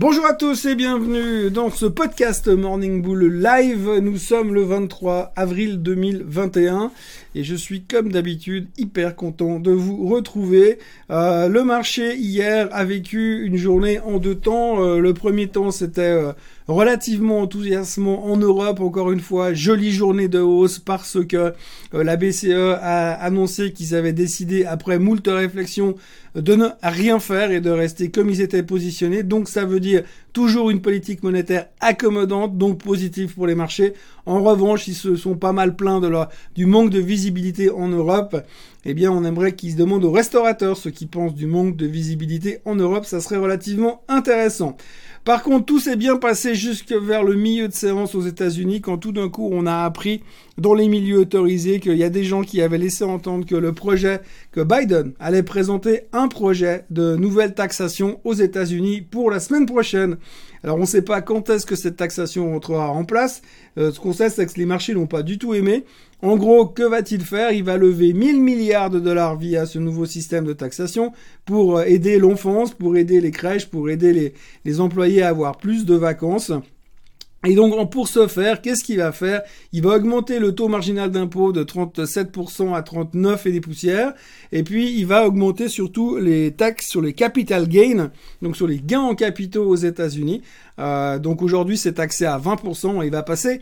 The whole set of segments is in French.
Bonjour à tous et bienvenue dans ce podcast Morning Bull Live. Nous sommes le 23 avril 2021 et je suis comme d'habitude hyper content de vous retrouver. Euh, le marché hier a vécu une journée en deux temps. Euh, le premier temps c'était euh, relativement enthousiasmant en Europe. Encore une fois, jolie journée de hausse parce que la BCE a annoncé qu'ils avaient décidé après moult réflexions de ne rien faire et de rester comme ils étaient positionnés. Donc ça veut dire toujours une politique monétaire accommodante, donc positive pour les marchés. En revanche, ils se sont pas mal plaints de du manque de visibilité en Europe. Eh bien, on aimerait qu'ils se demandent aux restaurateurs ce qu'ils pensent du manque de visibilité en Europe. Ça serait relativement intéressant. Par contre, tout s'est bien passé jusque vers le milieu de séance aux États-Unis quand tout d'un coup on a appris dans les milieux autorisés qu'il y a des gens qui avaient laissé entendre que le projet, que Biden allait présenter un projet de nouvelle taxation aux États-Unis pour la semaine prochaine. Alors on ne sait pas quand est-ce que cette taxation entrera en place. Euh, ce qu'on sait, c'est que les marchés l'ont pas du tout aimé. En gros, que va-t-il faire? Il va lever 1000 milliards de dollars via ce nouveau système de taxation pour euh, aider l'enfance, pour aider les crèches, pour aider les, les employés à avoir plus de vacances. Et donc, pour ce faire, qu'est-ce qu'il va faire? Il va augmenter le taux marginal d'impôt de 37% à 39 et des poussières. Et puis, il va augmenter surtout les taxes sur les capital gains, donc sur les gains en capitaux aux États-Unis. Euh, donc aujourd'hui, c'est taxé à 20% et il va passer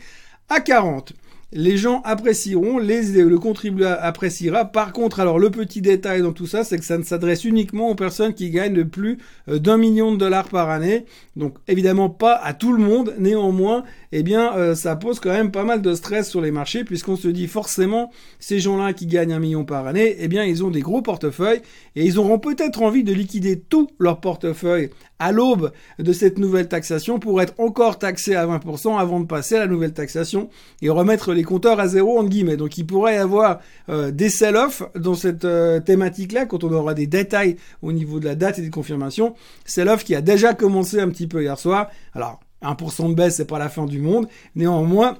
à 40 les gens apprécieront, les, le contribuable appréciera. Par contre, alors le petit détail dans tout ça, c'est que ça ne s'adresse uniquement aux personnes qui gagnent plus euh, d'un million de dollars par année. Donc évidemment pas à tout le monde. Néanmoins, eh bien, euh, ça pose quand même pas mal de stress sur les marchés puisqu'on se dit forcément ces gens-là qui gagnent un million par année, eh bien, ils ont des gros portefeuilles et ils auront peut-être envie de liquider tout leur portefeuille à l'aube de cette nouvelle taxation pour être encore taxé à 20% avant de passer à la nouvelle taxation et remettre les compteurs à zéro entre guillemets. Donc il pourrait y avoir euh, des sell-off dans cette euh, thématique-là quand on aura des détails au niveau de la date et des confirmations. Sell-off qui a déjà commencé un petit peu hier soir. Alors 1% de baisse, c'est pas la fin du monde. Néanmoins,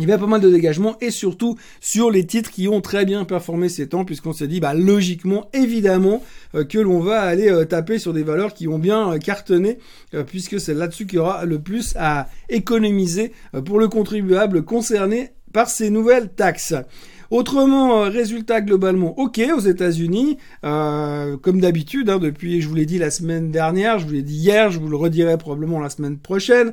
il y a pas mal de dégagements et surtout sur les titres qui ont très bien performé ces temps puisqu'on s'est dit bah logiquement évidemment euh, que l'on va aller euh, taper sur des valeurs qui ont bien euh, cartonné puisque c'est là-dessus qu'il y aura le plus à économiser pour le contribuable concerné par ces nouvelles taxes. Autrement, résultat globalement ok aux États-Unis, comme d'habitude, hein, depuis, je vous l'ai dit la semaine dernière, je vous l'ai dit hier, je vous le redirai probablement la semaine prochaine.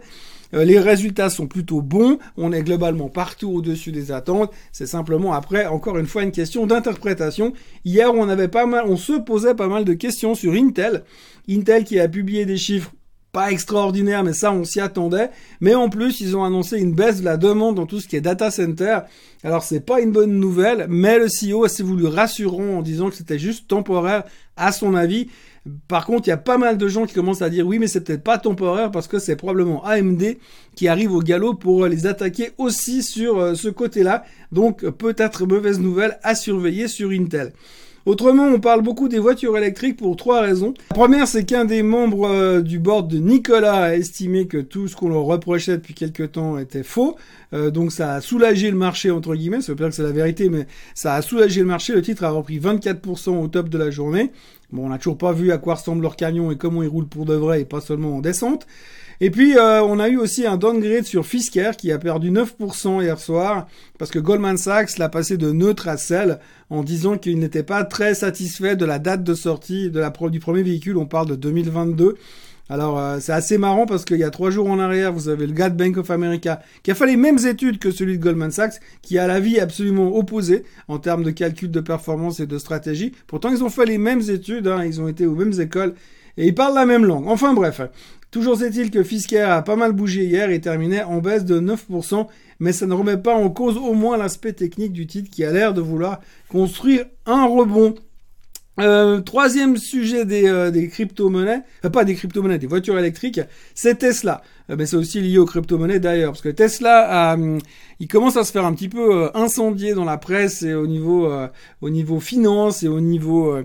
Euh, les résultats sont plutôt bons. On est globalement partout au-dessus des attentes. C'est simplement après, encore une fois, une question d'interprétation. Hier, on avait pas mal, on se posait pas mal de questions sur Intel. Intel qui a publié des chiffres pas extraordinaires, mais ça on s'y attendait. Mais en plus, ils ont annoncé une baisse de la demande dans tout ce qui est data center. Alors c'est pas une bonne nouvelle, mais le CEO a voulu rassurant en disant que c'était juste temporaire à son avis. Par contre, il y a pas mal de gens qui commencent à dire oui, mais c'est peut-être pas temporaire parce que c'est probablement AMD qui arrive au galop pour les attaquer aussi sur euh, ce côté-là. Donc peut-être mauvaise nouvelle à surveiller sur Intel. Autrement, on parle beaucoup des voitures électriques pour trois raisons. La première, c'est qu'un des membres euh, du board de Nicolas a estimé que tout ce qu'on leur reprochait depuis quelques temps était faux. Euh, donc ça a soulagé le marché, entre guillemets. Ça veut pas dire que c'est la vérité, mais ça a soulagé le marché. Le titre a repris 24% au top de la journée. Bon, on n'a toujours pas vu à quoi ressemble leur camion et comment ils roulent pour de vrai et pas seulement en descente. Et puis, euh, on a eu aussi un downgrade sur Fisker qui a perdu 9% hier soir parce que Goldman Sachs l'a passé de neutre à sell en disant qu'il n'était pas très satisfait de la date de sortie du premier véhicule. On parle de 2022. Alors euh, c'est assez marrant parce qu'il y a trois jours en arrière, vous avez le gars Bank of America qui a fait les mêmes études que celui de Goldman Sachs, qui a la vie absolument opposée en termes de calcul de performance et de stratégie. Pourtant ils ont fait les mêmes études, hein, ils ont été aux mêmes écoles et ils parlent la même langue. Enfin bref, Toujours est-il que Fisker a pas mal bougé hier et terminait en baisse de 9%, mais ça ne remet pas en cause au moins l'aspect technique du titre qui a l'air de vouloir construire un rebond. Euh, troisième sujet des, euh, des crypto-monnaies, euh, pas des crypto-monnaies, des voitures électriques, c'est Tesla. mais c'est aussi lié aux crypto-monnaies d'ailleurs, parce que Tesla, hum, il commence à se faire un petit peu incendier dans la presse et au niveau, au niveau finance et au niveau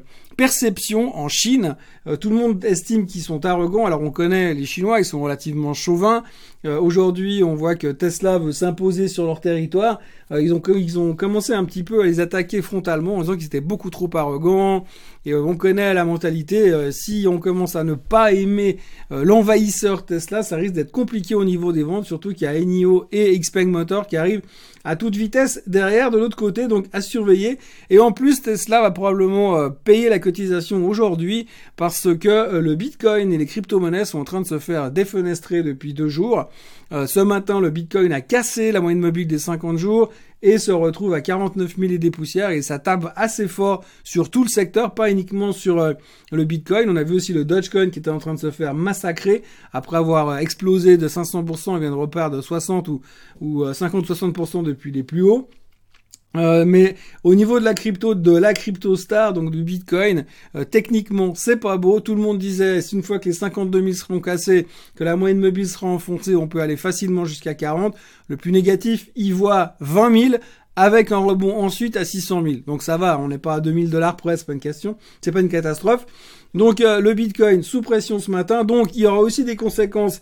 perception en Chine. Euh, tout le monde estime qu'ils sont arrogants. Alors on connaît les Chinois, ils sont relativement chauvins. Euh, aujourd'hui, on voit que Tesla veut s'imposer sur leur territoire. Euh, ils, ont, ils ont commencé un petit peu à les attaquer frontalement en disant qu'ils étaient beaucoup trop arrogants. Et on connaît la mentalité. si on commence à ne pas aimer l'envahisseur Tesla, ça risque d'être compliqué au niveau des ventes, surtout qu'il y a Enio et Xpeng Motor qui arrivent à toute vitesse derrière de l'autre côté, donc à surveiller. Et en plus, Tesla va probablement payer la aujourd'hui parce que le Bitcoin et les crypto-monnaies sont en train de se faire défenestrer depuis deux jours. Euh, ce matin, le Bitcoin a cassé la moyenne mobile des 50 jours et se retrouve à 49 000 et des poussières et ça tape assez fort sur tout le secteur, pas uniquement sur euh, le Bitcoin. On a vu aussi le Dogecoin qui était en train de se faire massacrer après avoir euh, explosé de 500%, il vient de repart de 60 ou, ou 50-60% depuis les plus hauts. Euh, mais au niveau de la crypto, de la crypto star, donc du Bitcoin, euh, techniquement c'est pas beau. Tout le monde disait, une fois que les 52 000 seront cassés, que la moyenne mobile sera enfoncée, on peut aller facilement jusqu'à 40. Le plus négatif, il voit 20 000 avec un rebond ensuite à 600 000. Donc ça va, on n'est pas à 2000 dollars près, c'est pas une question, c'est pas une catastrophe. Donc euh, le Bitcoin sous pression ce matin. Donc il y aura aussi des conséquences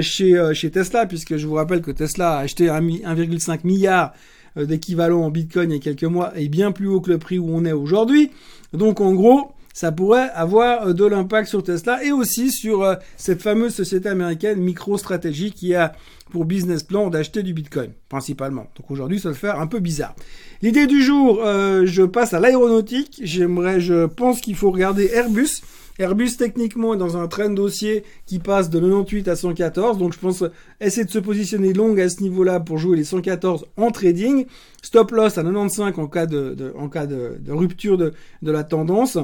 chez chez Tesla, puisque je vous rappelle que Tesla a acheté 1,5 milliard euh, d'équivalent en Bitcoin il y a quelques mois est bien plus haut que le prix où on est aujourd'hui. Donc en gros, ça pourrait avoir euh, de l'impact sur Tesla et aussi sur euh, cette fameuse société américaine MicroStrategy qui a pour business plan d'acheter du Bitcoin, principalement. Donc aujourd'hui, ça va faire un peu bizarre. L'idée du jour, je passe à l'aéronautique. J'aimerais, je pense qu'il faut regarder Airbus. Airbus techniquement est dans un train dossier qui passe de 98 à 114, donc je pense essayer de se positionner long à ce niveau-là pour jouer les 114 en trading. Stop loss à 95 en cas de, en cas de, rupture de, de la tendance.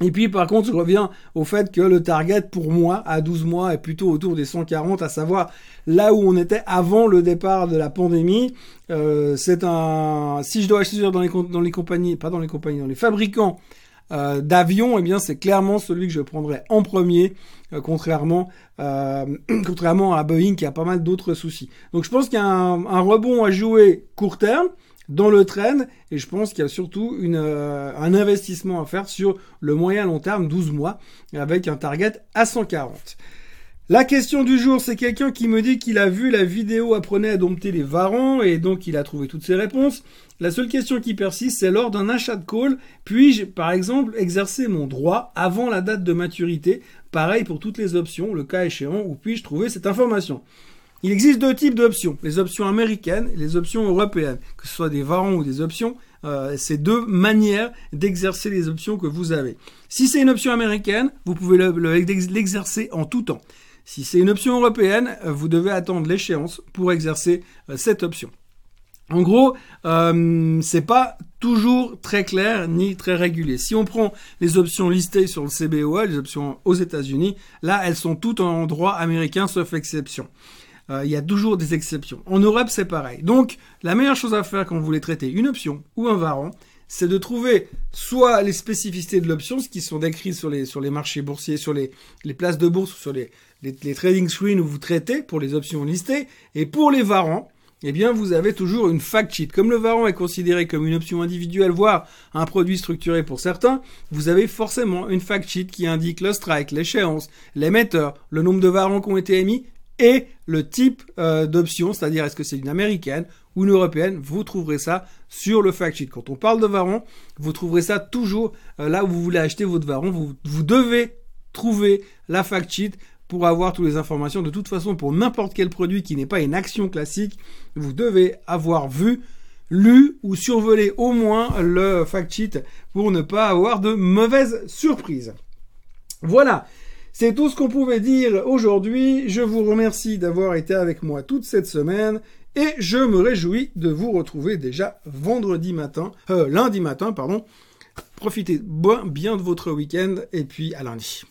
Et puis par contre, je reviens au fait que le target pour moi à 12 mois est plutôt autour des 140, à savoir là où on était avant le départ de la pandémie. Euh, c'est un, si je dois acheter dans les, dans les compagnies, pas dans les compagnies, dans les fabricants euh, d'avion, eh bien c'est clairement celui que je prendrais en premier, euh, contrairement euh, contrairement à Boeing qui a pas mal d'autres soucis. Donc je pense qu'il y a un, rebond à jouer court terme dans le trend et je pense qu'il y a surtout une, un investissement à faire sur le moyen long terme, 12 mois, avec un target à 140. La question du jour, c'est quelqu'un qui me dit qu'il a vu la vidéo apprenait à dompter les varans et donc il a trouvé toutes ses réponses. La seule question qui persiste, c'est lors d'un achat de call, puis-je, par exemple, exercer mon droit avant la date de maturité? Pareil pour toutes les options, le cas échéant, où puis-je trouver cette information? Il existe deux types d'options, les options américaines et les options européennes. Que ce soit des varans ou des options, euh, c'est deux manières d'exercer les options que vous avez. Si c'est une option américaine, vous pouvez l'exercer en tout temps. Si c'est une option européenne, euh, vous devez attendre l'échéance pour exercer euh, cette option. En gros, euh, c'est pas toujours très clair ni très régulier. Si on prend les options listées sur le CBOE, les options aux États-Unis, là, elles sont toutes en droit américain sauf exception. Euh, il y a toujours des exceptions. En Europe, c'est pareil. Donc, la meilleure chose à faire quand vous voulez traiter une option ou un varan, c'est de trouver soit les spécificités de l'option, ce qui sont décrites sur les, sur les marchés boursiers, sur les, les places de bourse, sur les, les, trading screens où vous traitez pour les options listées, et pour les varans, eh bien, vous avez toujours une fact sheet. Comme le varan est considéré comme une option individuelle, voire un produit structuré pour certains, vous avez forcément une fact sheet qui indique le strike, l'échéance, l'émetteur, le nombre de varans qui ont été émis et le type euh, d'option, c'est-à-dire est-ce que c'est une américaine ou une européenne, vous trouverez ça sur le fact sheet. Quand on parle de varon, vous trouverez ça toujours euh, là où vous voulez acheter votre. Vous, vous devez trouver la fact sheet pour avoir toutes les informations. De toute façon, pour n'importe quel produit qui n'est pas une action classique, vous devez avoir vu, lu ou survolé au moins le fact sheet pour ne pas avoir de mauvaises surprises. Voilà. C'est tout ce qu'on pouvait dire aujourd'hui. Je vous remercie d'avoir été avec moi toute cette semaine et je me réjouis de vous retrouver déjà vendredi matin, euh, lundi matin, pardon. Profitez bien de votre week-end et puis à lundi.